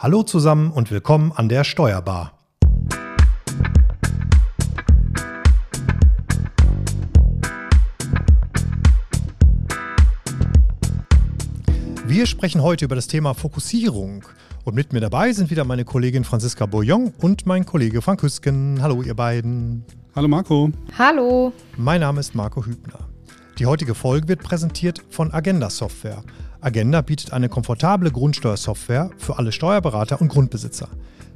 Hallo zusammen und willkommen an der Steuerbar. Wir sprechen heute über das Thema Fokussierung. Und mit mir dabei sind wieder meine Kollegin Franziska Bourillon und mein Kollege Frank Hüsken. Hallo, ihr beiden. Hallo, Marco. Hallo. Mein Name ist Marco Hübner. Die heutige Folge wird präsentiert von Agenda Software. Agenda bietet eine komfortable Grundsteuersoftware für alle Steuerberater und Grundbesitzer.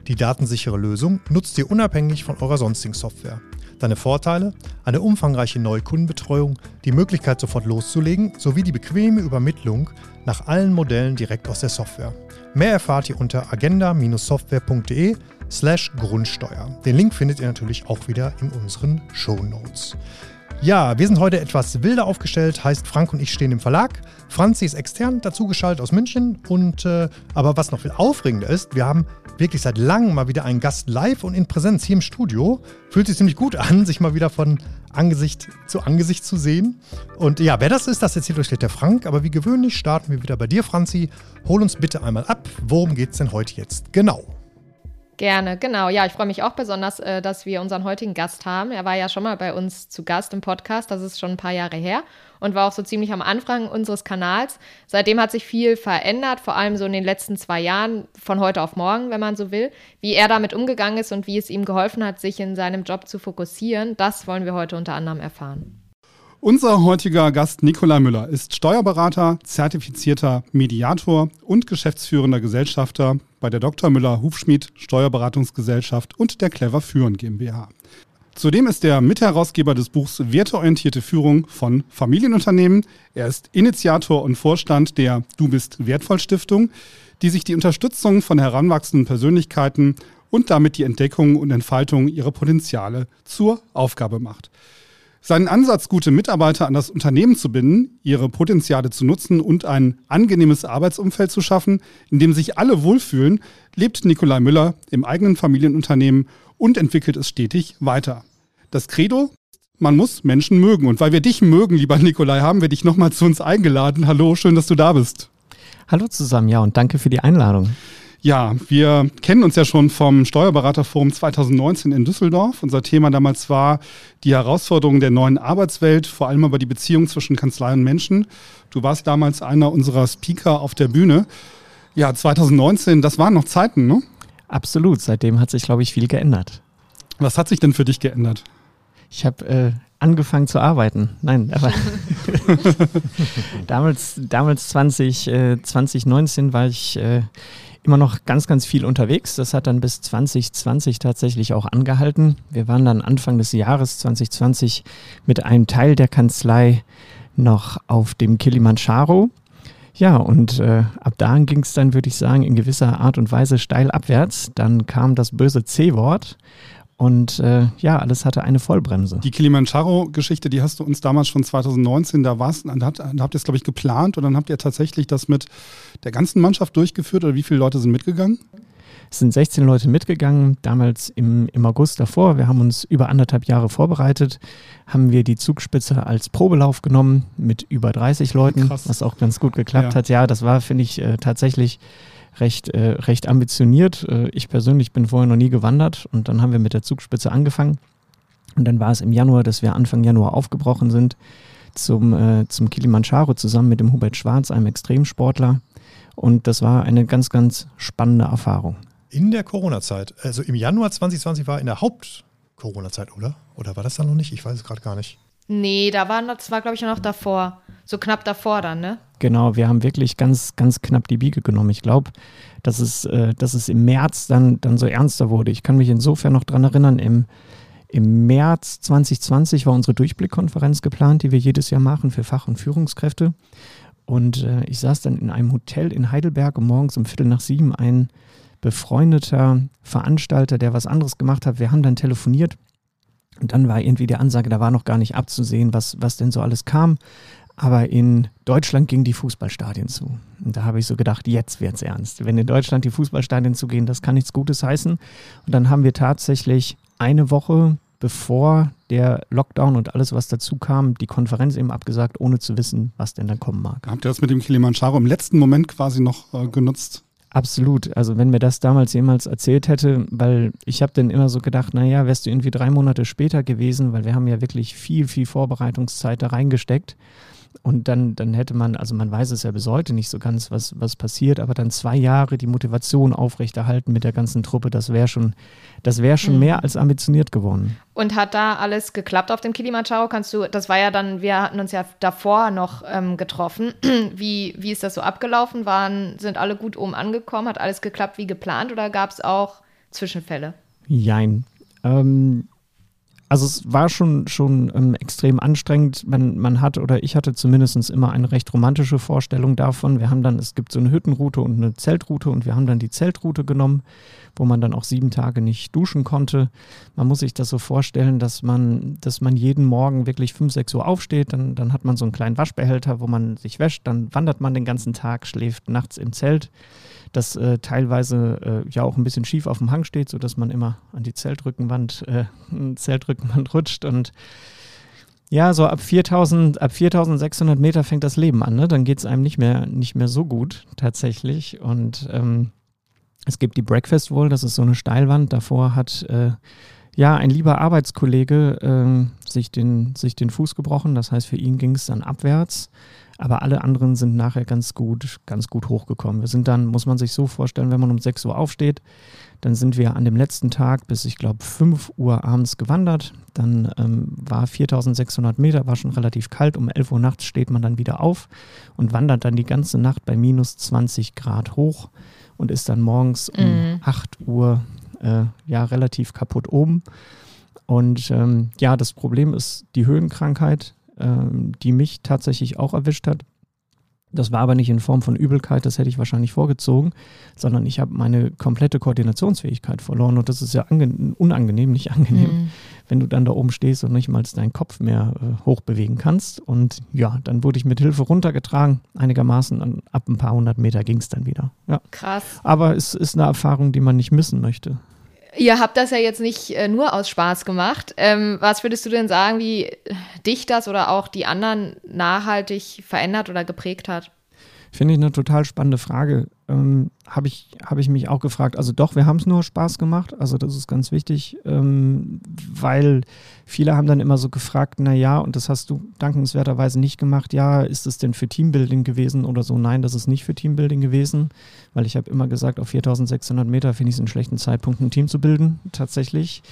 Die datensichere Lösung nutzt ihr unabhängig von eurer sonstigen Software. Deine Vorteile? Eine umfangreiche Neukundenbetreuung, die Möglichkeit sofort loszulegen sowie die bequeme Übermittlung nach allen Modellen direkt aus der Software. Mehr erfahrt ihr unter agenda-software.de slash Grundsteuer. Den Link findet ihr natürlich auch wieder in unseren Show Notes. Ja, wir sind heute etwas wilder aufgestellt, heißt Frank und ich stehen im Verlag. Franzi ist extern dazugeschaltet aus München und äh, aber was noch viel aufregender ist, wir haben wirklich seit langem mal wieder einen Gast live und in Präsenz hier im Studio. Fühlt sich ziemlich gut an, sich mal wieder von Angesicht zu Angesicht zu sehen. Und ja, wer das ist, das erzählt euch der Frank. Aber wie gewöhnlich starten wir wieder bei dir, Franzi. Hol uns bitte einmal ab. Worum geht es denn heute jetzt genau? Gerne, genau. Ja, ich freue mich auch besonders, äh, dass wir unseren heutigen Gast haben. Er war ja schon mal bei uns zu Gast im Podcast, das ist schon ein paar Jahre her und war auch so ziemlich am Anfang unseres Kanals. Seitdem hat sich viel verändert, vor allem so in den letzten zwei Jahren, von heute auf morgen, wenn man so will. Wie er damit umgegangen ist und wie es ihm geholfen hat, sich in seinem Job zu fokussieren, das wollen wir heute unter anderem erfahren. Unser heutiger Gast Nikolai Müller ist Steuerberater, zertifizierter Mediator und geschäftsführender Gesellschafter bei der Dr. Müller Hufschmied Steuerberatungsgesellschaft und der Clever Führen GmbH. Zudem ist er Mitherausgeber des Buchs Werteorientierte Führung von Familienunternehmen. Er ist Initiator und Vorstand der Du bist wertvoll Stiftung, die sich die Unterstützung von heranwachsenden Persönlichkeiten und damit die Entdeckung und Entfaltung ihrer Potenziale zur Aufgabe macht. Seinen Ansatz, gute Mitarbeiter an das Unternehmen zu binden, ihre Potenziale zu nutzen und ein angenehmes Arbeitsumfeld zu schaffen, in dem sich alle wohlfühlen, lebt Nikolai Müller im eigenen Familienunternehmen und entwickelt es stetig weiter. Das Credo, man muss Menschen mögen. Und weil wir dich mögen, lieber Nikolai, haben wir dich nochmal zu uns eingeladen. Hallo, schön, dass du da bist. Hallo zusammen, ja, und danke für die Einladung. Ja, wir kennen uns ja schon vom Steuerberaterforum 2019 in Düsseldorf. Unser Thema damals war die Herausforderungen der neuen Arbeitswelt, vor allem aber die Beziehung zwischen Kanzlei und Menschen. Du warst damals einer unserer Speaker auf der Bühne. Ja, 2019, das waren noch Zeiten, ne? Absolut, seitdem hat sich, glaube ich, viel geändert. Was hat sich denn für dich geändert? Ich habe äh, angefangen zu arbeiten. Nein, aber damals, damals 20, äh, 2019 war ich äh, immer noch ganz, ganz viel unterwegs. Das hat dann bis 2020 tatsächlich auch angehalten. Wir waren dann Anfang des Jahres 2020 mit einem Teil der Kanzlei noch auf dem Kilimanjaro. Ja, und äh, ab da ging es dann, würde ich sagen, in gewisser Art und Weise steil abwärts. Dann kam das böse C-Wort und äh, ja, alles hatte eine Vollbremse. Die Kilimanjaro-Geschichte, die hast du uns damals schon 2019, da warst, da habt, da habt ihr es, glaube ich, geplant und dann habt ihr tatsächlich das mit der ganzen Mannschaft durchgeführt oder wie viele Leute sind mitgegangen? Es sind 16 Leute mitgegangen, damals im, im August davor. Wir haben uns über anderthalb Jahre vorbereitet, haben wir die Zugspitze als Probelauf genommen mit über 30 Leuten, Krass. was auch ganz gut geklappt ja. hat. Ja, das war, finde ich, äh, tatsächlich recht, äh, recht ambitioniert. Äh, ich persönlich bin vorher noch nie gewandert und dann haben wir mit der Zugspitze angefangen. Und dann war es im Januar, dass wir Anfang Januar aufgebrochen sind zum, äh, zum Kilimanjaro zusammen mit dem Hubert Schwarz, einem Extremsportler. Und das war eine ganz, ganz spannende Erfahrung. In der Corona-Zeit, also im Januar 2020 war in der Haupt-Corona-Zeit, oder? Oder war das dann noch nicht? Ich weiß es gerade gar nicht. Nee, da war das war, glaube ich, noch davor. So knapp davor dann, ne? Genau, wir haben wirklich ganz, ganz knapp die Biege genommen. Ich glaube, dass es, äh, dass es im März dann, dann so ernster wurde. Ich kann mich insofern noch daran erinnern, im, im März 2020 war unsere Durchblickkonferenz geplant, die wir jedes Jahr machen für Fach- und Führungskräfte. Und äh, ich saß dann in einem Hotel in Heidelberg und morgens um Viertel nach sieben ein befreundeter Veranstalter, der was anderes gemacht hat. Wir haben dann telefoniert und dann war irgendwie die Ansage, da war noch gar nicht abzusehen, was, was denn so alles kam. Aber in Deutschland gingen die Fußballstadien zu. Und da habe ich so gedacht, jetzt wird es ernst. Wenn in Deutschland die Fußballstadien zugehen, das kann nichts Gutes heißen. Und dann haben wir tatsächlich eine Woche bevor der Lockdown und alles, was dazu kam, die Konferenz eben abgesagt, ohne zu wissen, was denn dann kommen mag. Habt ihr das mit dem Kilimanjaro im letzten Moment quasi noch äh, genutzt? Absolut. Also wenn mir das damals jemals erzählt hätte, weil ich habe dann immer so gedacht, naja, wärst du irgendwie drei Monate später gewesen, weil wir haben ja wirklich viel, viel Vorbereitungszeit da reingesteckt. Und dann, dann hätte man, also man weiß es ja bis heute nicht so ganz, was, was passiert, aber dann zwei Jahre die Motivation aufrechterhalten mit der ganzen Truppe, das wäre schon, das wäre schon mhm. mehr als ambitioniert geworden. Und hat da alles geklappt auf dem Kilimanjaro? Kannst du, das war ja dann, wir hatten uns ja davor noch ähm, getroffen. Wie, wie ist das so abgelaufen? Waren, sind alle gut oben angekommen? Hat alles geklappt wie geplant oder gab es auch Zwischenfälle? Jein. Ähm, also es war schon, schon ähm, extrem anstrengend. Man, man hat oder ich hatte zumindest immer eine recht romantische Vorstellung davon. Wir haben dann, es gibt so eine Hüttenroute und eine Zeltroute und wir haben dann die Zeltroute genommen, wo man dann auch sieben Tage nicht duschen konnte. Man muss sich das so vorstellen, dass man, dass man jeden Morgen wirklich fünf, sechs Uhr aufsteht, dann, dann hat man so einen kleinen Waschbehälter, wo man sich wäscht, dann wandert man den ganzen Tag, schläft nachts im Zelt das äh, teilweise äh, ja auch ein bisschen schief auf dem Hang steht, sodass man immer an die Zeltrückenwand, äh, Zeltrückenwand rutscht und ja, so ab 4000, ab 4600 Meter fängt das Leben an, ne? Dann geht es einem nicht mehr, nicht mehr so gut tatsächlich. Und ähm, es gibt die Breakfast Wall, das ist so eine Steilwand. Davor hat äh, ja ein lieber Arbeitskollege äh, sich, den, sich den Fuß gebrochen. Das heißt, für ihn ging es dann abwärts. Aber alle anderen sind nachher ganz gut, ganz gut hochgekommen. Wir sind dann, muss man sich so vorstellen, wenn man um 6 Uhr aufsteht, dann sind wir an dem letzten Tag bis, ich glaube, 5 Uhr abends gewandert. Dann ähm, war 4600 Meter, war schon relativ kalt. Um 11 Uhr nachts steht man dann wieder auf und wandert dann die ganze Nacht bei minus 20 Grad hoch und ist dann morgens um mhm. 8 Uhr äh, ja relativ kaputt oben. Und ähm, ja, das Problem ist die Höhenkrankheit ähm, die mich tatsächlich auch erwischt hat. Das war aber nicht in Form von Übelkeit, das hätte ich wahrscheinlich vorgezogen, sondern ich habe meine komplette Koordinationsfähigkeit verloren und das ist ja unangenehm, nicht angenehm, mhm. wenn du dann da oben stehst und nicht mal deinen Kopf mehr äh, hochbewegen kannst. Und ja, dann wurde ich mit Hilfe runtergetragen, einigermaßen und ab ein paar hundert Meter ging es dann wieder. Ja. Krass. Aber es ist eine Erfahrung, die man nicht missen möchte. Ihr habt das ja jetzt nicht äh, nur aus Spaß gemacht. Ähm, was würdest du denn sagen, wie dich das oder auch die anderen nachhaltig verändert oder geprägt hat? Finde ich eine total spannende Frage. Ähm, Habe ich, hab ich mich auch gefragt. Also doch, wir haben es nur Spaß gemacht. Also das ist ganz wichtig, ähm, weil viele haben dann immer so gefragt, na ja, und das hast du dankenswerterweise nicht gemacht. Ja, ist es denn für Teambuilding gewesen oder so? Nein, das ist nicht für Teambuilding gewesen, weil ich habe immer gesagt, auf 4600 Meter finde ich es einen schlechten Zeitpunkt, ein Team zu bilden. Tatsächlich.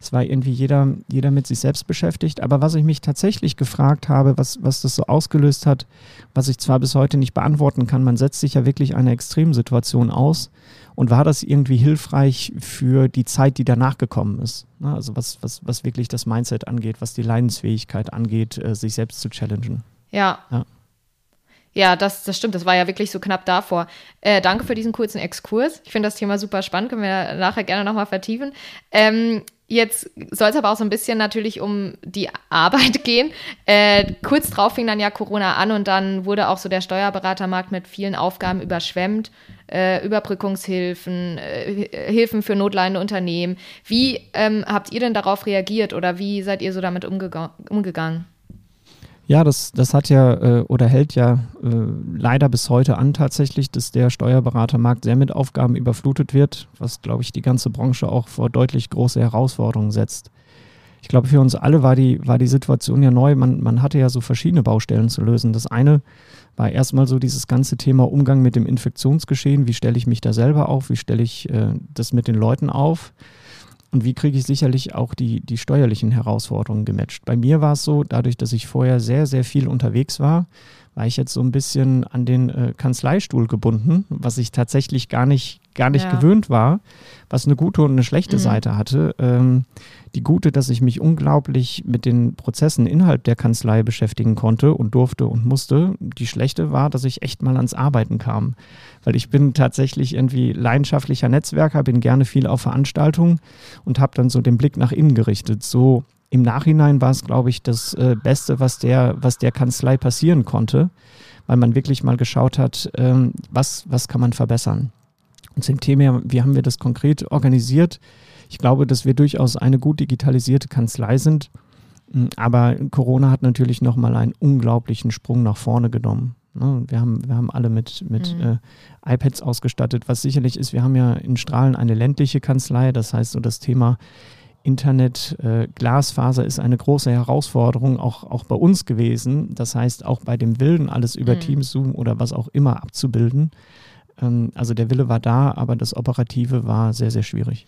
Es war irgendwie jeder, jeder mit sich selbst beschäftigt. Aber was ich mich tatsächlich gefragt habe, was, was das so ausgelöst hat, was ich zwar bis heute nicht beantworten kann, man setzt sich ja wirklich eine Extremsituation aus. Und war das irgendwie hilfreich für die Zeit, die danach gekommen ist? Ne, also was, was, was wirklich das Mindset angeht, was die Leidensfähigkeit angeht, äh, sich selbst zu challengen. Ja. ja. Ja, das, das stimmt. Das war ja wirklich so knapp davor. Äh, danke für diesen kurzen Exkurs. Ich finde das Thema super spannend. Können wir nachher gerne nochmal vertiefen. Ähm, Jetzt soll es aber auch so ein bisschen natürlich um die Arbeit gehen. Äh, kurz drauf fing dann ja Corona an und dann wurde auch so der Steuerberatermarkt mit vielen Aufgaben überschwemmt. Äh, Überbrückungshilfen, äh, Hilfen für notleidende Unternehmen. Wie ähm, habt ihr denn darauf reagiert oder wie seid ihr so damit umgegangen? Ja, das, das hat ja äh, oder hält ja äh, leider bis heute an tatsächlich, dass der Steuerberatermarkt sehr mit Aufgaben überflutet wird, was, glaube ich, die ganze Branche auch vor deutlich große Herausforderungen setzt. Ich glaube, für uns alle war die, war die Situation ja neu. Man, man hatte ja so verschiedene Baustellen zu lösen. Das eine war erstmal so dieses ganze Thema Umgang mit dem Infektionsgeschehen. Wie stelle ich mich da selber auf? Wie stelle ich äh, das mit den Leuten auf? Und wie kriege ich sicherlich auch die, die steuerlichen Herausforderungen gematcht? Bei mir war es so, dadurch, dass ich vorher sehr, sehr viel unterwegs war, war ich jetzt so ein bisschen an den äh, Kanzleistuhl gebunden, was ich tatsächlich gar nicht, gar nicht ja. gewöhnt war, was eine gute und eine schlechte mhm. Seite hatte. Ähm, die gute, dass ich mich unglaublich mit den Prozessen innerhalb der Kanzlei beschäftigen konnte und durfte und musste. Die schlechte war, dass ich echt mal ans Arbeiten kam. Weil ich bin tatsächlich irgendwie leidenschaftlicher Netzwerker, bin gerne viel auf Veranstaltungen und habe dann so den Blick nach innen gerichtet. So im Nachhinein war es, glaube ich, das äh, Beste, was der, was der Kanzlei passieren konnte, weil man wirklich mal geschaut hat, ähm, was, was kann man verbessern. Und zum Thema, wie haben wir das konkret organisiert? Ich glaube, dass wir durchaus eine gut digitalisierte Kanzlei sind. Hm, aber Corona hat natürlich nochmal einen unglaublichen Sprung nach vorne genommen. Ne? Wir, haben, wir haben alle mit, mit mhm. äh, iPads ausgestattet, was sicherlich ist, wir haben ja in Strahlen eine ländliche Kanzlei, das heißt so das Thema Internet, äh, Glasfaser ist eine große Herausforderung, auch, auch bei uns gewesen. Das heißt, auch bei dem Willen, alles über mhm. Teams, Zoom oder was auch immer abzubilden. Ähm, also der Wille war da, aber das Operative war sehr, sehr schwierig.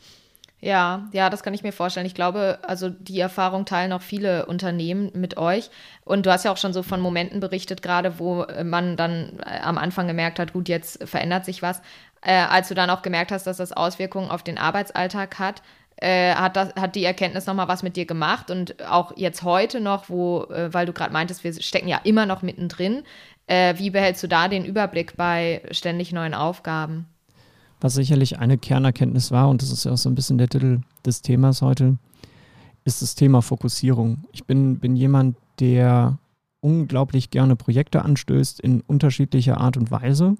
Ja, ja, das kann ich mir vorstellen. Ich glaube, also die Erfahrung teilen auch viele Unternehmen mit euch. Und du hast ja auch schon so von Momenten berichtet, gerade wo äh, man dann äh, am Anfang gemerkt hat, gut, jetzt verändert sich was. Äh, als du dann auch gemerkt hast, dass das Auswirkungen auf den Arbeitsalltag hat, äh, hat, das, hat die Erkenntnis nochmal was mit dir gemacht. Und auch jetzt heute noch, wo, äh, weil du gerade meintest, wir stecken ja immer noch mittendrin. Äh, wie behältst du da den Überblick bei ständig neuen Aufgaben? Was sicherlich eine Kernerkenntnis war, und das ist ja auch so ein bisschen der Titel des Themas heute, ist das Thema Fokussierung. Ich bin, bin jemand, der unglaublich gerne Projekte anstößt in unterschiedlicher Art und Weise.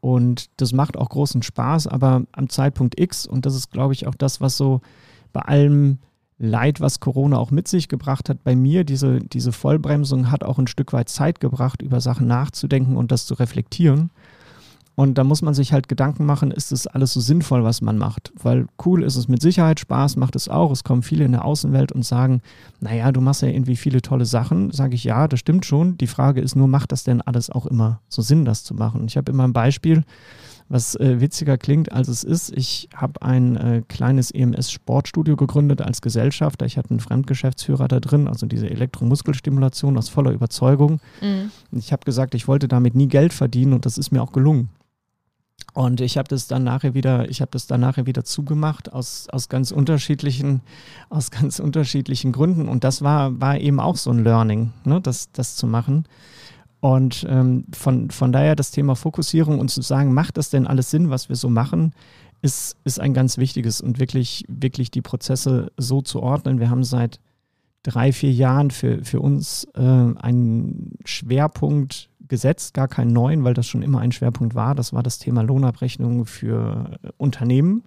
Und das macht auch großen Spaß, aber am Zeitpunkt X, und das ist, glaube ich, auch das, was so bei allem Leid, was Corona auch mit sich gebracht hat, bei mir, diese, diese Vollbremsung hat auch ein Stück weit Zeit gebracht, über Sachen nachzudenken und das zu reflektieren. Und da muss man sich halt Gedanken machen, ist das alles so sinnvoll, was man macht? Weil cool ist es mit Sicherheit, Spaß macht es auch. Es kommen viele in der Außenwelt und sagen, naja, du machst ja irgendwie viele tolle Sachen. Sage ich, ja, das stimmt schon. Die Frage ist nur, macht das denn alles auch immer so Sinn, das zu machen? Ich habe immer ein Beispiel, was äh, witziger klingt, als es ist. Ich habe ein äh, kleines EMS-Sportstudio gegründet als Gesellschafter. Ich hatte einen Fremdgeschäftsführer da drin, also diese Elektromuskelstimulation aus voller Überzeugung. Mhm. Ich habe gesagt, ich wollte damit nie Geld verdienen und das ist mir auch gelungen. Und ich habe das dann nachher wieder, ich habe das dann nachher wieder zugemacht aus, aus ganz unterschiedlichen, aus ganz unterschiedlichen Gründen. Und das war, war eben auch so ein Learning, ne, das, das zu machen. Und ähm, von, von daher das Thema Fokussierung und zu sagen, macht das denn alles Sinn, was wir so machen, ist, ist ein ganz wichtiges und wirklich, wirklich die Prozesse so zu ordnen. Wir haben seit drei, vier Jahren für, für uns äh, einen Schwerpunkt gesetzt, gar keinen neuen, weil das schon immer ein Schwerpunkt war. Das war das Thema Lohnabrechnung für Unternehmen.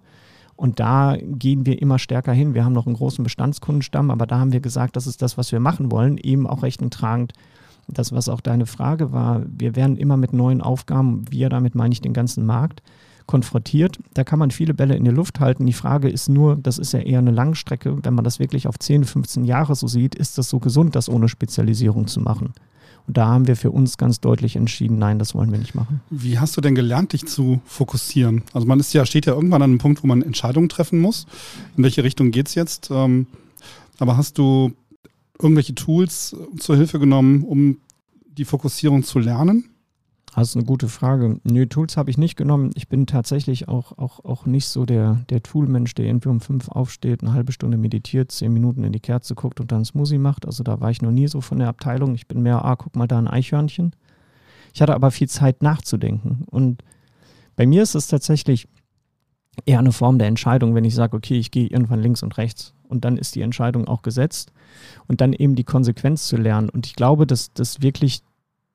Und da gehen wir immer stärker hin. Wir haben noch einen großen Bestandskundenstamm, aber da haben wir gesagt, das ist das, was wir machen wollen, eben auch rechnentragend. Das, was auch deine Frage war, wir werden immer mit neuen Aufgaben, wir damit meine ich den ganzen Markt, konfrontiert. Da kann man viele Bälle in der Luft halten. Die Frage ist nur, das ist ja eher eine Langstrecke, wenn man das wirklich auf 10, 15 Jahre so sieht, ist das so gesund, das ohne Spezialisierung zu machen? Und da haben wir für uns ganz deutlich entschieden, nein, das wollen wir nicht machen. Wie hast du denn gelernt, dich zu fokussieren? Also man ist ja, steht ja irgendwann an einem Punkt, wo man Entscheidungen treffen muss. In welche Richtung geht es jetzt? Ähm, aber hast du irgendwelche Tools zur Hilfe genommen, um die Fokussierung zu lernen? Das ist eine gute Frage. Nö, Tools habe ich nicht genommen. Ich bin tatsächlich auch, auch, auch nicht so der, der Toolmensch, der irgendwie um fünf aufsteht, eine halbe Stunde meditiert, zehn Minuten in die Kerze guckt und dann Smoothie macht. Also da war ich noch nie so von der Abteilung. Ich bin mehr, ah, guck mal da ein Eichhörnchen. Ich hatte aber viel Zeit nachzudenken. Und bei mir ist es tatsächlich eher eine Form der Entscheidung, wenn ich sage, okay, ich gehe irgendwann links und rechts. Und dann ist die Entscheidung auch gesetzt. Und dann eben die Konsequenz zu lernen. Und ich glaube, dass das wirklich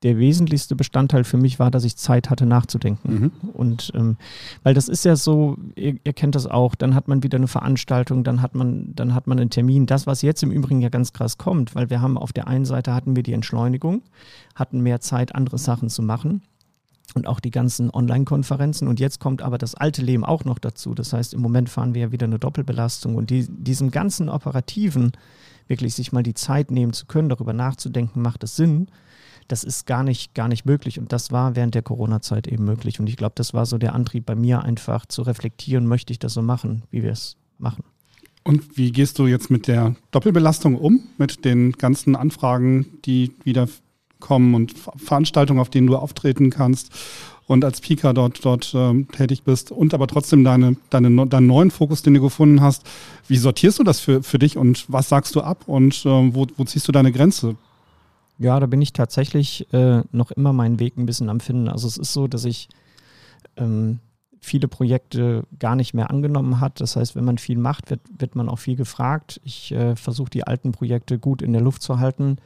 der wesentlichste Bestandteil für mich war, dass ich Zeit hatte nachzudenken. Mhm. Und ähm, weil das ist ja so, ihr, ihr, kennt das auch, dann hat man wieder eine Veranstaltung, dann hat man, dann hat man einen Termin. Das, was jetzt im Übrigen ja ganz krass kommt, weil wir haben auf der einen Seite hatten wir die Entschleunigung, hatten mehr Zeit, andere Sachen zu machen. Und auch die ganzen Online-Konferenzen. Und jetzt kommt aber das alte Leben auch noch dazu. Das heißt, im Moment fahren wir ja wieder eine Doppelbelastung. Und die, diesem ganzen Operativen wirklich sich mal die Zeit nehmen zu können, darüber nachzudenken, macht es Sinn das ist gar nicht, gar nicht möglich. Und das war während der Corona-Zeit eben möglich. Und ich glaube, das war so der Antrieb bei mir, einfach zu reflektieren, möchte ich das so machen, wie wir es machen. Und wie gehst du jetzt mit der Doppelbelastung um, mit den ganzen Anfragen, die wieder kommen und Veranstaltungen, auf denen du auftreten kannst und als Speaker dort, dort ähm, tätig bist und aber trotzdem deine, deine, deinen neuen Fokus, den du gefunden hast. Wie sortierst du das für, für dich und was sagst du ab und äh, wo, wo ziehst du deine Grenze? Ja, da bin ich tatsächlich äh, noch immer meinen Weg ein bisschen am Finden. Also es ist so, dass ich ähm, viele Projekte gar nicht mehr angenommen hat. Das heißt, wenn man viel macht, wird, wird man auch viel gefragt. Ich äh, versuche die alten Projekte gut in der Luft zu halten.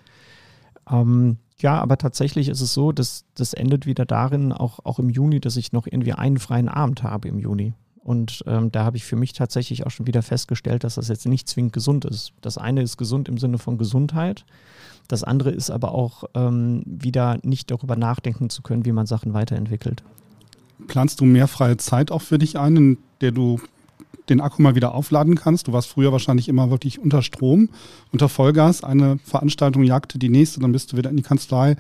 Ähm, ja, aber tatsächlich ist es so, dass das endet wieder darin, auch, auch im Juni, dass ich noch irgendwie einen freien Abend habe im Juni. Und ähm, da habe ich für mich tatsächlich auch schon wieder festgestellt, dass das jetzt nicht zwingend gesund ist. Das eine ist gesund im Sinne von Gesundheit. Das andere ist aber auch ähm, wieder nicht darüber nachdenken zu können, wie man Sachen weiterentwickelt. Planst du mehr freie Zeit auch für dich ein, in der du den Akku mal wieder aufladen kannst. Du warst früher wahrscheinlich immer wirklich unter Strom, unter Vollgas. Eine Veranstaltung jagte die nächste, dann bist du wieder in die Kanzlei,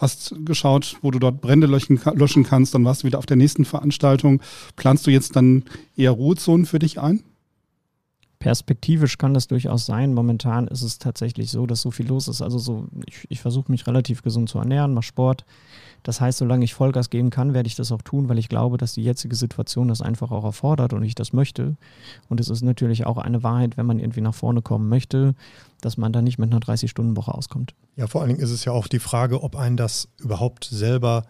hast geschaut, wo du dort Brände löschen, löschen kannst, dann warst du wieder auf der nächsten Veranstaltung. Planst du jetzt dann eher Ruhezonen für dich ein? Perspektivisch kann das durchaus sein. Momentan ist es tatsächlich so, dass so viel los ist. Also so, ich, ich versuche mich relativ gesund zu ernähren, mache Sport. Das heißt, solange ich Vollgas geben kann, werde ich das auch tun, weil ich glaube, dass die jetzige Situation das einfach auch erfordert und ich das möchte. Und es ist natürlich auch eine Wahrheit, wenn man irgendwie nach vorne kommen möchte, dass man da nicht mit einer 30-Stunden-Woche auskommt. Ja, vor allen Dingen ist es ja auch die Frage, ob einen das überhaupt selber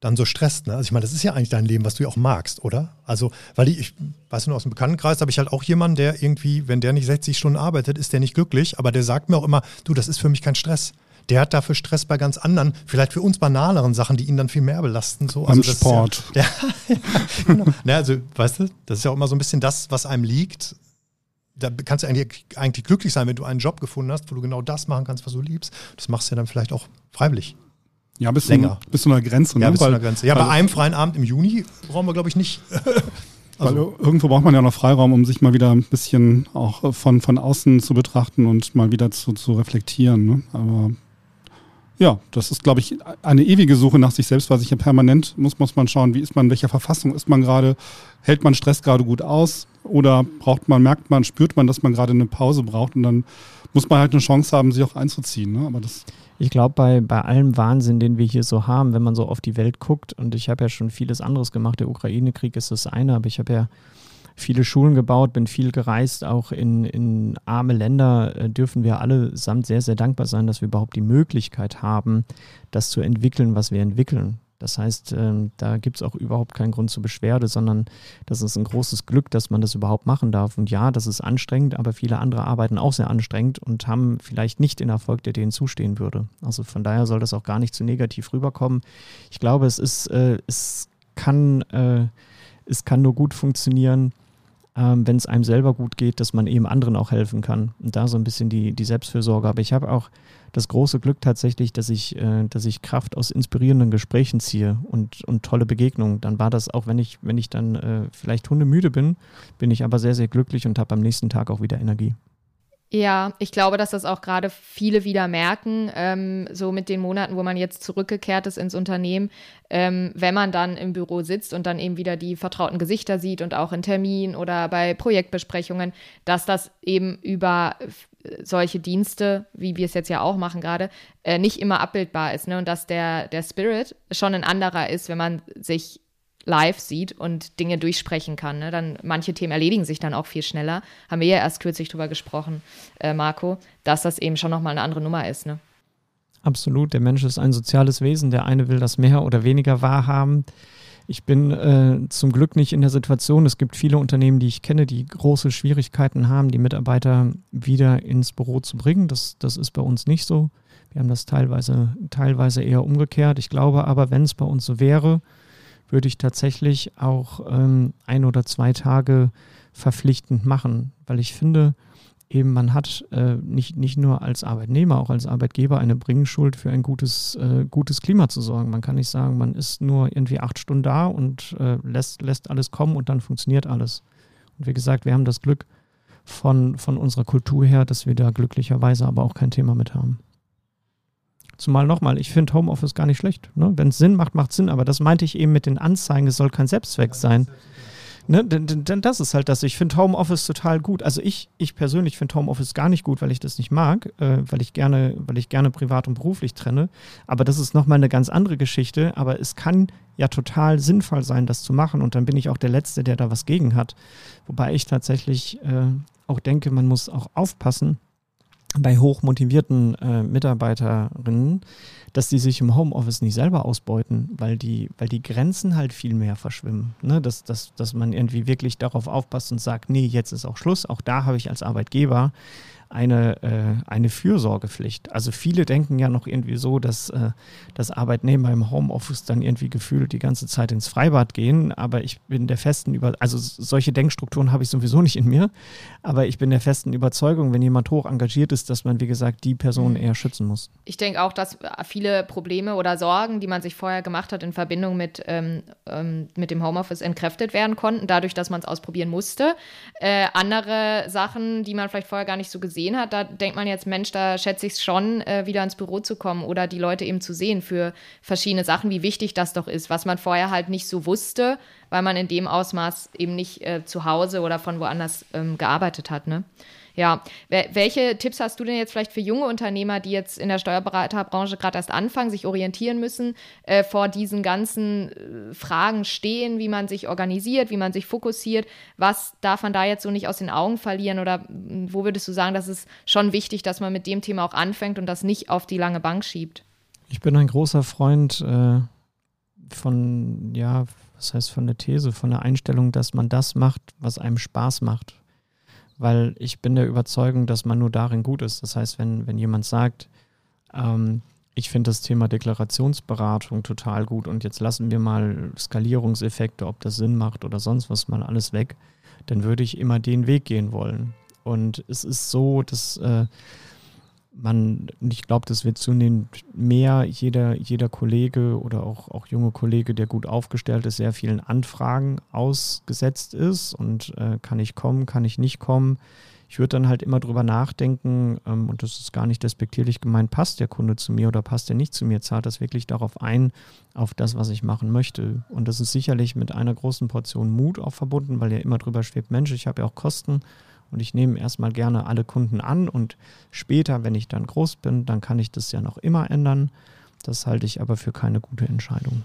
dann so stresst. Ne? Also ich meine, das ist ja eigentlich dein Leben, was du ja auch magst, oder? Also, weil ich, ich weiß nur aus dem Bekanntenkreis, habe ich halt auch jemanden, der irgendwie, wenn der nicht 60 Stunden arbeitet, ist der nicht glücklich, aber der sagt mir auch immer, du, das ist für mich kein Stress. Der hat dafür Stress bei ganz anderen, vielleicht für uns banaleren Sachen, die ihn dann viel mehr belasten. So. Also Beim Sport. Ja, ja, genau. Na, also, weißt du, das ist ja auch immer so ein bisschen das, was einem liegt. Da kannst du eigentlich, eigentlich glücklich sein, wenn du einen Job gefunden hast, wo du genau das machen kannst, was du liebst. Das machst du ja dann vielleicht auch freiwillig. Ja, bis, länger. Zu, bis zu einer Grenze. Ne? Ja, bis zu einer Grenze. Ja, bei einem freien Abend im Juni brauchen wir, glaube ich, nicht. also. Weil irgendwo braucht man ja noch Freiraum, um sich mal wieder ein bisschen auch von, von außen zu betrachten und mal wieder zu, zu reflektieren. Ne? Aber ja, das ist, glaube ich, eine ewige Suche nach sich selbst, weil sich ja permanent muss, muss man schauen, wie ist man, in welcher Verfassung ist man gerade, hält man Stress gerade gut aus oder braucht man, merkt man, spürt man, dass man gerade eine Pause braucht und dann muss man halt eine Chance haben, sich auch einzuziehen. Ne? Aber das ich glaube, bei, bei allem Wahnsinn, den wir hier so haben, wenn man so auf die Welt guckt, und ich habe ja schon vieles anderes gemacht, der Ukraine-Krieg ist das eine, aber ich habe ja viele Schulen gebaut, bin viel gereist, auch in, in arme Länder äh, dürfen wir allesamt sehr, sehr dankbar sein, dass wir überhaupt die Möglichkeit haben, das zu entwickeln, was wir entwickeln. Das heißt, ähm, da gibt es auch überhaupt keinen Grund zur Beschwerde, sondern das ist ein großes Glück, dass man das überhaupt machen darf. Und ja, das ist anstrengend, aber viele andere arbeiten auch sehr anstrengend und haben vielleicht nicht den Erfolg, der denen zustehen würde. Also von daher soll das auch gar nicht zu negativ rüberkommen. Ich glaube, es ist, äh, es kann, äh, es kann nur gut funktionieren, ähm, wenn es einem selber gut geht, dass man eben anderen auch helfen kann. Und da so ein bisschen die, die Selbstfürsorge. Aber ich habe auch das große Glück tatsächlich, dass ich, äh, dass ich Kraft aus inspirierenden Gesprächen ziehe und, und tolle Begegnungen. Dann war das auch, wenn ich, wenn ich dann äh, vielleicht hundemüde bin, bin ich aber sehr, sehr glücklich und habe am nächsten Tag auch wieder Energie. Ja, ich glaube, dass das auch gerade viele wieder merken, ähm, so mit den Monaten, wo man jetzt zurückgekehrt ist ins Unternehmen, ähm, wenn man dann im Büro sitzt und dann eben wieder die vertrauten Gesichter sieht und auch in Terminen oder bei Projektbesprechungen, dass das eben über solche Dienste, wie wir es jetzt ja auch machen gerade, äh, nicht immer abbildbar ist. Ne? Und dass der, der Spirit schon ein anderer ist, wenn man sich live sieht und Dinge durchsprechen kann. Ne? Dann manche Themen erledigen sich dann auch viel schneller. Haben wir ja erst kürzlich drüber gesprochen, äh, Marco, dass das eben schon nochmal eine andere Nummer ist. Ne? Absolut. Der Mensch ist ein soziales Wesen. Der eine will das mehr oder weniger wahrhaben. Ich bin äh, zum Glück nicht in der Situation. Es gibt viele Unternehmen, die ich kenne, die große Schwierigkeiten haben, die Mitarbeiter wieder ins Büro zu bringen. Das, das ist bei uns nicht so. Wir haben das teilweise, teilweise eher umgekehrt. Ich glaube aber, wenn es bei uns so wäre, würde ich tatsächlich auch ähm, ein oder zwei Tage verpflichtend machen, weil ich finde, eben man hat äh, nicht, nicht nur als Arbeitnehmer, auch als Arbeitgeber eine Bringschuld für ein gutes, äh, gutes Klima zu sorgen. Man kann nicht sagen, man ist nur irgendwie acht Stunden da und äh, lässt, lässt alles kommen und dann funktioniert alles. Und wie gesagt, wir haben das Glück von, von unserer Kultur her, dass wir da glücklicherweise aber auch kein Thema mit haben. Zumal nochmal, ich finde Homeoffice gar nicht schlecht. Ne? Wenn es Sinn macht, macht Sinn. Aber das meinte ich eben mit den Anzeigen, es soll kein Selbstzweck sein. Ne, denn, das ist halt das. Ich finde Homeoffice total gut. Also ich, ich persönlich finde Homeoffice gar nicht gut, weil ich das nicht mag, äh, weil ich gerne, weil ich gerne privat und beruflich trenne. Aber das ist nochmal eine ganz andere Geschichte. Aber es kann ja total sinnvoll sein, das zu machen. Und dann bin ich auch der Letzte, der da was gegen hat. Wobei ich tatsächlich äh, auch denke, man muss auch aufpassen, bei hochmotivierten äh, Mitarbeiterinnen, dass die sich im Homeoffice nicht selber ausbeuten, weil die, weil die Grenzen halt viel mehr verschwimmen. Ne? Dass, dass, dass man irgendwie wirklich darauf aufpasst und sagt, nee, jetzt ist auch Schluss. Auch da habe ich als Arbeitgeber eine, äh, eine Fürsorgepflicht. Also viele denken ja noch irgendwie so, dass, äh, dass Arbeitnehmer im Homeoffice dann irgendwie gefühlt die ganze Zeit ins Freibad gehen, aber ich bin der festen über also solche Denkstrukturen habe ich sowieso nicht in mir, aber ich bin der festen Überzeugung, wenn jemand hoch engagiert ist, dass man wie gesagt die Person mhm. eher schützen muss. Ich denke auch, dass viele Probleme oder Sorgen, die man sich vorher gemacht hat in Verbindung mit, ähm, ähm, mit dem Homeoffice entkräftet werden konnten, dadurch, dass man es ausprobieren musste. Äh, andere Sachen, die man vielleicht vorher gar nicht so gesehen hat, da denkt man jetzt, Mensch, da schätze ich es schon, äh, wieder ins Büro zu kommen oder die Leute eben zu sehen für verschiedene Sachen, wie wichtig das doch ist, was man vorher halt nicht so wusste, weil man in dem Ausmaß eben nicht äh, zu Hause oder von woanders ähm, gearbeitet hat. Ne? Ja, welche Tipps hast du denn jetzt vielleicht für junge Unternehmer, die jetzt in der Steuerberaterbranche gerade erst anfangen, sich orientieren müssen, äh, vor diesen ganzen äh, Fragen stehen, wie man sich organisiert, wie man sich fokussiert? Was darf man da jetzt so nicht aus den Augen verlieren? Oder hm, wo würdest du sagen, dass es schon wichtig, dass man mit dem Thema auch anfängt und das nicht auf die lange Bank schiebt? Ich bin ein großer Freund äh, von, ja, was heißt von der These, von der Einstellung, dass man das macht, was einem Spaß macht weil ich bin der Überzeugung, dass man nur darin gut ist. Das heißt, wenn, wenn jemand sagt, ähm, ich finde das Thema Deklarationsberatung total gut und jetzt lassen wir mal Skalierungseffekte, ob das Sinn macht oder sonst was mal alles weg, dann würde ich immer den Weg gehen wollen. Und es ist so, dass äh, man, ich glaube, das wird zunehmend mehr, jeder, jeder Kollege oder auch, auch junge Kollege, der gut aufgestellt ist, sehr vielen Anfragen ausgesetzt ist und äh, kann ich kommen, kann ich nicht kommen. Ich würde dann halt immer drüber nachdenken, ähm, und das ist gar nicht despektierlich gemeint, passt der Kunde zu mir oder passt er nicht zu mir, zahlt das wirklich darauf ein, auf das, was ich machen möchte. Und das ist sicherlich mit einer großen Portion Mut auch verbunden, weil ja immer drüber schwebt, Mensch, ich habe ja auch Kosten und ich nehme erstmal gerne alle Kunden an und später, wenn ich dann groß bin, dann kann ich das ja noch immer ändern. Das halte ich aber für keine gute Entscheidung.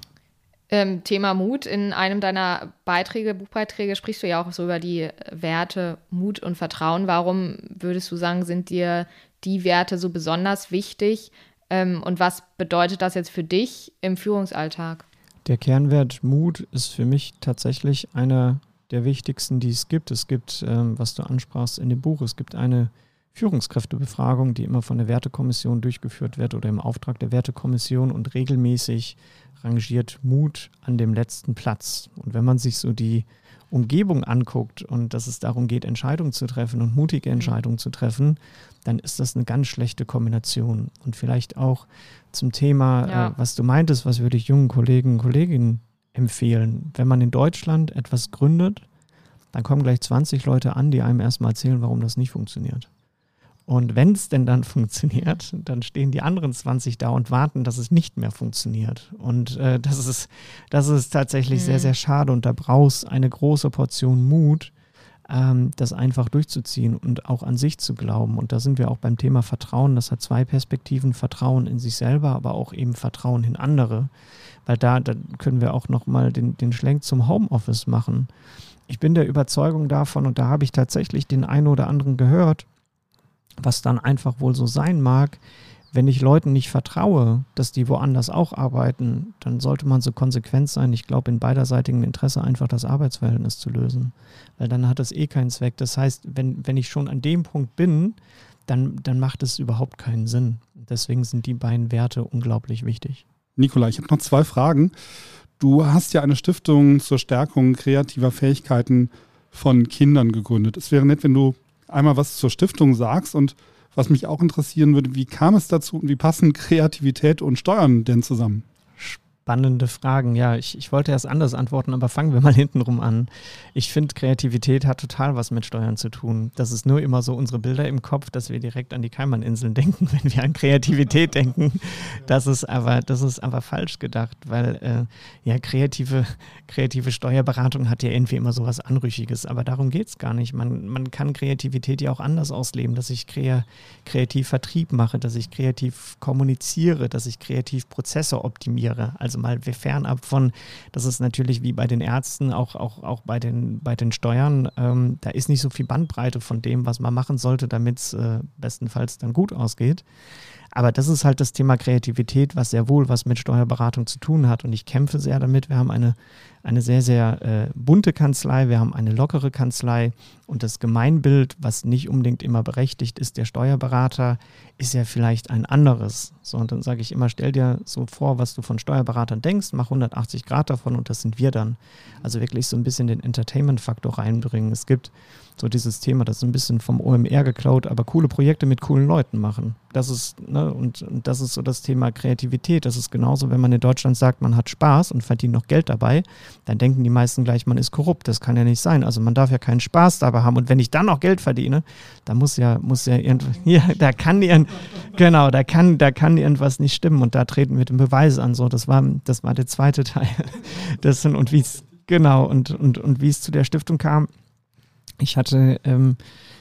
Ähm, Thema Mut. In einem deiner Beiträge, Buchbeiträge, sprichst du ja auch so über die Werte Mut und Vertrauen. Warum würdest du sagen, sind dir die Werte so besonders wichtig? Ähm, und was bedeutet das jetzt für dich im Führungsalltag? Der Kernwert Mut ist für mich tatsächlich eine der wichtigsten, die es gibt. Es gibt, ähm, was du ansprachst in dem Buch, es gibt eine Führungskräftebefragung, die immer von der Wertekommission durchgeführt wird oder im Auftrag der Wertekommission und regelmäßig rangiert Mut an dem letzten Platz. Und wenn man sich so die Umgebung anguckt und dass es darum geht, Entscheidungen zu treffen und mutige mhm. Entscheidungen zu treffen, dann ist das eine ganz schlechte Kombination. Und vielleicht auch zum Thema, ja. äh, was du meintest, was würde ich jungen Kollegen und Kolleginnen empfehlen. Wenn man in Deutschland etwas gründet, dann kommen gleich 20 Leute an, die einem erstmal erzählen, warum das nicht funktioniert. Und wenn es denn dann funktioniert, dann stehen die anderen 20 da und warten, dass es nicht mehr funktioniert. Und äh, das, ist, das ist tatsächlich mhm. sehr, sehr schade. Und da brauchst eine große Portion Mut, ähm, das einfach durchzuziehen und auch an sich zu glauben. Und da sind wir auch beim Thema Vertrauen. Das hat zwei Perspektiven. Vertrauen in sich selber, aber auch eben Vertrauen in andere weil da, da können wir auch nochmal den, den Schlenk zum Homeoffice machen. Ich bin der Überzeugung davon, und da habe ich tatsächlich den einen oder anderen gehört, was dann einfach wohl so sein mag, wenn ich Leuten nicht vertraue, dass die woanders auch arbeiten, dann sollte man so konsequent sein. Ich glaube, in beiderseitigem Interesse einfach das Arbeitsverhältnis zu lösen. Weil dann hat es eh keinen Zweck. Das heißt, wenn, wenn ich schon an dem Punkt bin, dann, dann macht es überhaupt keinen Sinn. Deswegen sind die beiden Werte unglaublich wichtig. Nikola, ich habe noch zwei Fragen. Du hast ja eine Stiftung zur Stärkung kreativer Fähigkeiten von Kindern gegründet. Es wäre nett, wenn du einmal was zur Stiftung sagst und was mich auch interessieren würde, wie kam es dazu und wie passen Kreativität und Steuern denn zusammen? Spannende Fragen. Ja, ich, ich wollte erst anders antworten, aber fangen wir mal hintenrum an. Ich finde, Kreativität hat total was mit Steuern zu tun. Das ist nur immer so unsere Bilder im Kopf, dass wir direkt an die Kaimaninseln denken, wenn wir an Kreativität denken. Das ist aber, das ist aber falsch gedacht, weil äh, ja, kreative, kreative Steuerberatung hat ja irgendwie immer so was Anrüchiges, aber darum geht es gar nicht. Man, man kann Kreativität ja auch anders ausleben, dass ich krea kreativ Vertrieb mache, dass ich kreativ kommuniziere, dass ich kreativ Prozesse optimiere. Also also mal fernab von, das ist natürlich wie bei den Ärzten, auch, auch, auch bei, den, bei den Steuern, ähm, da ist nicht so viel Bandbreite von dem, was man machen sollte, damit es äh, bestenfalls dann gut ausgeht. Aber das ist halt das Thema Kreativität, was sehr wohl was mit Steuerberatung zu tun hat. Und ich kämpfe sehr damit. Wir haben eine, eine sehr, sehr äh, bunte Kanzlei, wir haben eine lockere Kanzlei und das Gemeinbild, was nicht unbedingt immer berechtigt ist, der Steuerberater, ist ja vielleicht ein anderes. So, und dann sage ich immer, stell dir so vor, was du von Steuerberatern denkst, mach 180 Grad davon und das sind wir dann. Also wirklich so ein bisschen den Entertainment-Faktor reinbringen. Es gibt so dieses Thema, das ist ein bisschen vom OMR geklaut, aber coole Projekte mit coolen Leuten machen. Das ist, ne, und, und das ist so das Thema Kreativität. Das ist genauso, wenn man in Deutschland sagt, man hat Spaß und verdient noch Geld dabei, dann denken die meisten gleich, man ist korrupt. Das kann ja nicht sein. Also man darf ja keinen Spaß dabei haben. Und wenn ich dann noch Geld verdiene, dann muss ja, muss ja irgendwas, ja, da kann irgend, genau, da kann, da kann irgendwas nicht stimmen. Und da treten wir den Beweis an. So, das war, das war der zweite Teil. Das sind, und wie es, genau, und, und, und wie es zu der Stiftung kam, ich hatte ähm,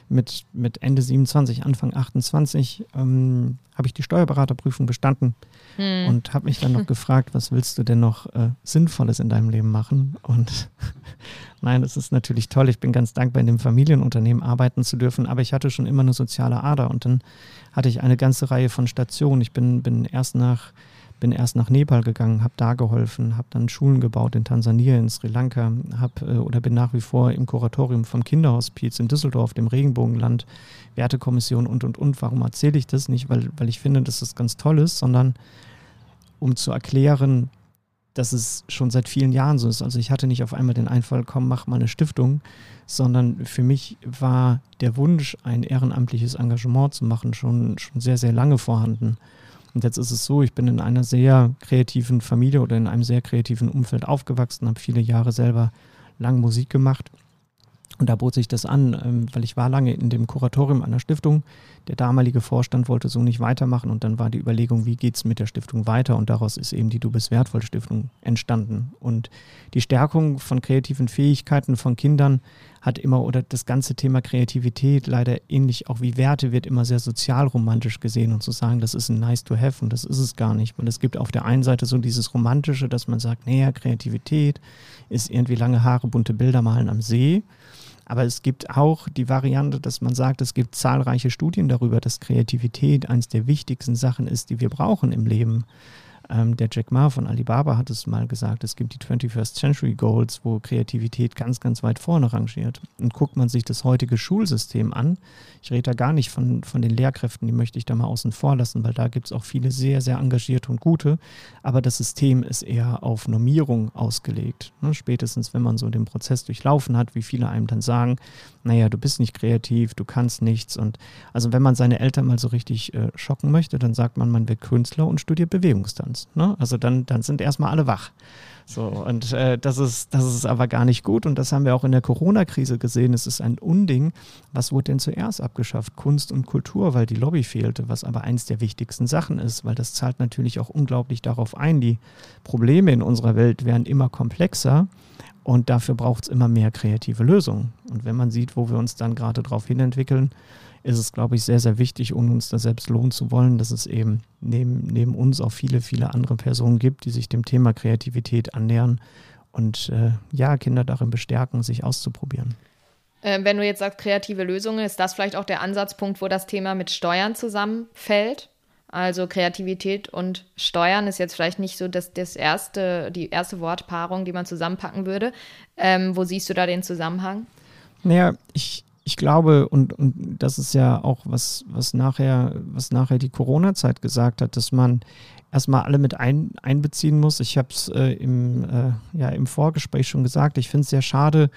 mit, mit Ende 27, Anfang 28, ähm, habe ich die Steuerberaterprüfung bestanden hm. und habe mich dann noch gefragt, was willst du denn noch äh, Sinnvolles in deinem Leben machen? Und nein, das ist natürlich toll. Ich bin ganz dankbar, in dem Familienunternehmen arbeiten zu dürfen, aber ich hatte schon immer eine soziale Ader und dann hatte ich eine ganze Reihe von Stationen. Ich bin, bin erst nach bin erst nach Nepal gegangen, habe da geholfen, habe dann Schulen gebaut in Tansania, in Sri Lanka, hab, äh, oder bin nach wie vor im Kuratorium vom Kinderhospiz in Düsseldorf, dem Regenbogenland, Wertekommission und, und, und. Warum erzähle ich das nicht? Weil, weil ich finde, dass das ganz toll ist, sondern um zu erklären, dass es schon seit vielen Jahren so ist. Also ich hatte nicht auf einmal den Einfall, komm, mach mal eine Stiftung, sondern für mich war der Wunsch, ein ehrenamtliches Engagement zu machen, schon, schon sehr, sehr lange vorhanden. Und jetzt ist es so, ich bin in einer sehr kreativen Familie oder in einem sehr kreativen Umfeld aufgewachsen, habe viele Jahre selber lang Musik gemacht. Und da bot sich das an, ähm, weil ich war lange in dem Kuratorium einer Stiftung der damalige Vorstand wollte so nicht weitermachen und dann war die Überlegung, wie geht es mit der Stiftung weiter und daraus ist eben die Du bist wertvoll Stiftung entstanden. Und die Stärkung von kreativen Fähigkeiten von Kindern hat immer, oder das ganze Thema Kreativität, leider ähnlich auch wie Werte, wird immer sehr sozialromantisch gesehen und zu sagen, das ist ein nice to have und das ist es gar nicht. Und es gibt auf der einen Seite so dieses Romantische, dass man sagt, naja, Kreativität ist irgendwie lange Haare, bunte Bilder malen am See. Aber es gibt auch die Variante, dass man sagt, es gibt zahlreiche Studien darüber, dass Kreativität eines der wichtigsten Sachen ist, die wir brauchen im Leben. Ähm, der Jack Ma von Alibaba hat es mal gesagt, es gibt die 21st Century Goals, wo Kreativität ganz, ganz weit vorne rangiert. Und guckt man sich das heutige Schulsystem an, ich rede da gar nicht von, von den Lehrkräften, die möchte ich da mal außen vor lassen, weil da gibt es auch viele sehr, sehr engagierte und gute, aber das System ist eher auf Normierung ausgelegt. Ne? Spätestens, wenn man so den Prozess durchlaufen hat, wie viele einem dann sagen, naja, du bist nicht kreativ, du kannst nichts. Und also wenn man seine Eltern mal so richtig äh, schocken möchte, dann sagt man, man wird Künstler und studiert Bewegungstanz. Ne? Also dann, dann sind erstmal alle wach. So, und äh, das, ist, das ist aber gar nicht gut. Und das haben wir auch in der Corona-Krise gesehen. Es ist ein Unding. Was wurde denn zuerst abgeschafft? Kunst und Kultur, weil die Lobby fehlte, was aber eins der wichtigsten Sachen ist, weil das zahlt natürlich auch unglaublich darauf ein. Die Probleme in unserer Welt werden immer komplexer. Und dafür braucht es immer mehr kreative Lösungen. Und wenn man sieht, wo wir uns dann gerade drauf hinentwickeln, ist es, glaube ich, sehr, sehr wichtig, um uns da selbst lohnen zu wollen, dass es eben neben, neben uns auch viele, viele andere Personen gibt, die sich dem Thema Kreativität annähern und äh, ja, Kinder darin bestärken, sich auszuprobieren. Ähm, wenn du jetzt sagst, kreative Lösungen, ist das vielleicht auch der Ansatzpunkt, wo das Thema mit Steuern zusammenfällt? Also Kreativität und Steuern ist jetzt vielleicht nicht so das, das erste, die erste Wortpaarung, die man zusammenpacken würde. Ähm, wo siehst du da den Zusammenhang? Naja, ich, ich glaube, und, und das ist ja auch, was, was nachher, was nachher die Corona-Zeit gesagt hat, dass man erstmal alle mit ein, einbeziehen muss. Ich habe es äh, im, äh, ja, im Vorgespräch schon gesagt, ich finde es sehr schade,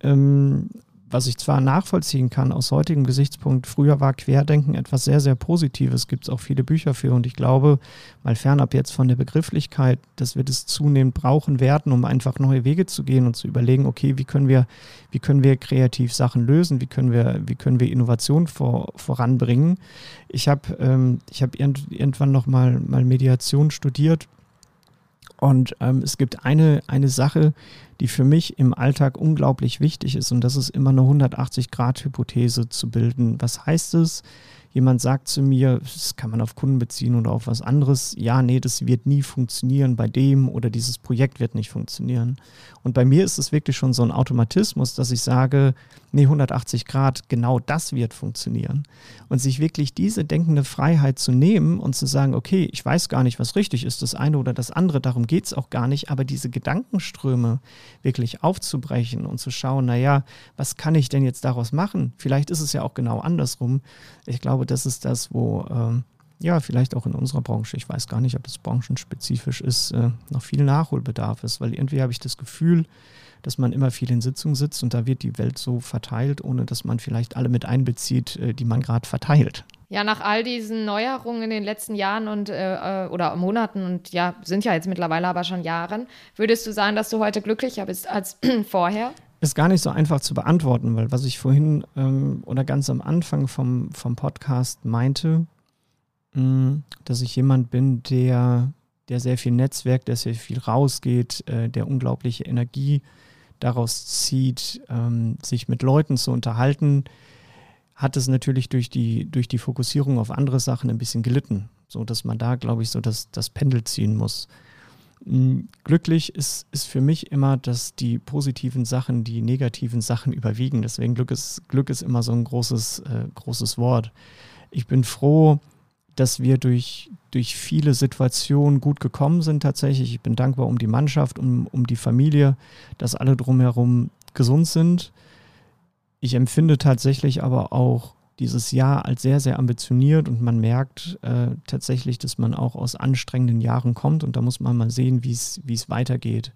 ähm, was ich zwar nachvollziehen kann aus heutigem Gesichtspunkt, früher war Querdenken etwas sehr, sehr Positives, gibt es auch viele Bücher für und ich glaube, mal fernab jetzt von der Begrifflichkeit, dass wir das zunehmend brauchen werden, um einfach neue Wege zu gehen und zu überlegen, okay, wie können wir, wie können wir kreativ Sachen lösen, wie können wir, wie können wir Innovation vor, voranbringen. Ich habe ähm, hab irgendwann noch mal, mal Mediation studiert und ähm, es gibt eine, eine Sache, die für mich im Alltag unglaublich wichtig ist und das ist immer eine 180-Grad-Hypothese zu bilden. Was heißt es? Jemand sagt zu mir, das kann man auf Kunden beziehen oder auf was anderes, ja, nee, das wird nie funktionieren bei dem oder dieses Projekt wird nicht funktionieren. Und bei mir ist es wirklich schon so ein Automatismus, dass ich sage, nee, 180 Grad, genau das wird funktionieren. Und sich wirklich diese denkende Freiheit zu nehmen und zu sagen, okay, ich weiß gar nicht, was richtig ist, das eine oder das andere, darum geht es auch gar nicht, aber diese Gedankenströme wirklich aufzubrechen und zu schauen, naja, was kann ich denn jetzt daraus machen? Vielleicht ist es ja auch genau andersrum. Ich glaube, das ist das, wo ähm, ja, vielleicht auch in unserer Branche, ich weiß gar nicht, ob das branchenspezifisch ist, äh, noch viel Nachholbedarf ist, weil irgendwie habe ich das Gefühl, dass man immer viel in Sitzungen sitzt und da wird die Welt so verteilt, ohne dass man vielleicht alle mit einbezieht, äh, die man gerade verteilt. Ja, nach all diesen Neuerungen in den letzten Jahren und äh, äh oder Monaten und ja, sind ja jetzt mittlerweile aber schon Jahren, würdest du sagen, dass du heute glücklicher bist als vorher? Ist gar nicht so einfach zu beantworten, weil was ich vorhin ähm, oder ganz am Anfang vom, vom Podcast meinte, mh, mm, dass ich jemand bin, der, der sehr viel Netzwerk, der sehr viel rausgeht, äh, der unglaubliche Energie daraus zieht, ähm, sich mit Leuten zu unterhalten, hat es natürlich durch die, durch die Fokussierung auf andere Sachen ein bisschen gelitten, so dass man da, glaube ich, so das, das Pendel ziehen muss. Hm, glücklich ist, ist für mich immer, dass die positiven Sachen die negativen Sachen überwiegen. Deswegen Glück ist, Glück ist immer so ein großes, äh, großes Wort. Ich bin froh, dass wir durch, durch viele Situationen gut gekommen sind tatsächlich. Ich bin dankbar um die Mannschaft, um, um die Familie, dass alle drumherum gesund sind. Ich empfinde tatsächlich aber auch dieses Jahr als sehr, sehr ambitioniert und man merkt äh, tatsächlich, dass man auch aus anstrengenden Jahren kommt und da muss man mal sehen, wie es weitergeht.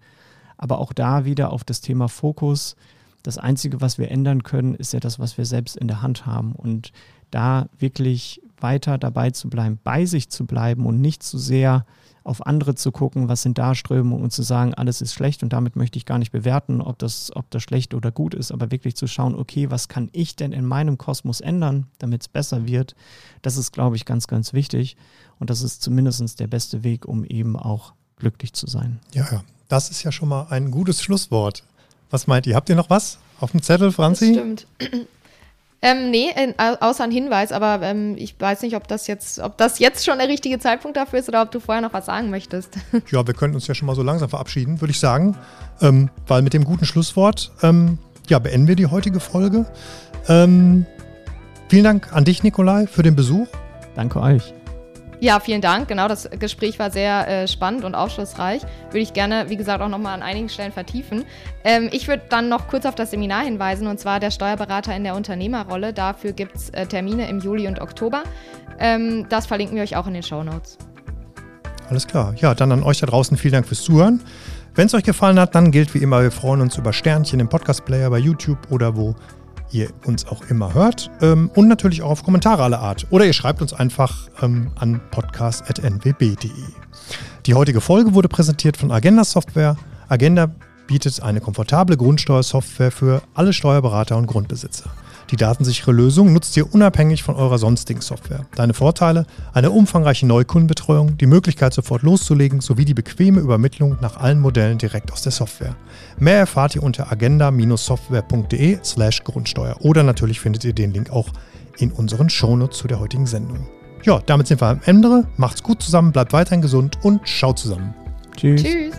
Aber auch da wieder auf das Thema Fokus. Das Einzige, was wir ändern können, ist ja das, was wir selbst in der Hand haben. Und da wirklich weiter dabei zu bleiben, bei sich zu bleiben und nicht zu sehr auf andere zu gucken, was sind da Strömungen und zu sagen, alles ist schlecht und damit möchte ich gar nicht bewerten, ob das, ob das schlecht oder gut ist, aber wirklich zu schauen, okay, was kann ich denn in meinem Kosmos ändern, damit es besser wird, das ist, glaube ich, ganz, ganz wichtig und das ist zumindest der beste Weg, um eben auch glücklich zu sein. Ja, ja, das ist ja schon mal ein gutes Schlusswort. Was meint ihr? Habt ihr noch was auf dem Zettel, Franzi? Das stimmt. Ähm, nee, in, außer ein Hinweis, aber ähm, ich weiß nicht, ob das, jetzt, ob das jetzt schon der richtige Zeitpunkt dafür ist oder ob du vorher noch was sagen möchtest. Ja, wir könnten uns ja schon mal so langsam verabschieden, würde ich sagen. Ähm, weil mit dem guten Schlusswort ähm, ja, beenden wir die heutige Folge. Ähm, vielen Dank an dich, Nikolai, für den Besuch. Danke euch. Ja, vielen Dank. Genau, das Gespräch war sehr äh, spannend und aufschlussreich. Würde ich gerne, wie gesagt, auch nochmal an einigen Stellen vertiefen. Ähm, ich würde dann noch kurz auf das Seminar hinweisen, und zwar der Steuerberater in der Unternehmerrolle. Dafür gibt es äh, Termine im Juli und Oktober. Ähm, das verlinken wir euch auch in den Show Notes. Alles klar. Ja, dann an euch da draußen vielen Dank fürs Zuhören. Wenn es euch gefallen hat, dann gilt wie immer, wir freuen uns über Sternchen im Podcast-Player bei YouTube oder wo ihr uns auch immer hört ähm, und natürlich auch auf Kommentare aller Art. Oder ihr schreibt uns einfach ähm, an podcast.nwb.de. Die heutige Folge wurde präsentiert von Agenda Software. Agenda bietet eine komfortable Grundsteuersoftware für alle Steuerberater und Grundbesitzer. Die datensichere Lösung nutzt ihr unabhängig von eurer sonstigen Software. Deine Vorteile? Eine umfangreiche Neukundenbetreuung, die Möglichkeit sofort loszulegen sowie die bequeme Übermittlung nach allen Modellen direkt aus der Software. Mehr erfahrt ihr unter agenda-software.de slash Grundsteuer oder natürlich findet ihr den Link auch in unseren Shownotes zu der heutigen Sendung. Ja, damit sind wir am Ende. Macht's gut zusammen, bleibt weiterhin gesund und schaut zusammen. Tschüss. Tschüss.